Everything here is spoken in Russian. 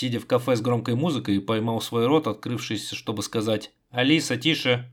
сидя в кафе с громкой музыкой, поймал свой рот, открывшийся, чтобы сказать «Алиса, тише!»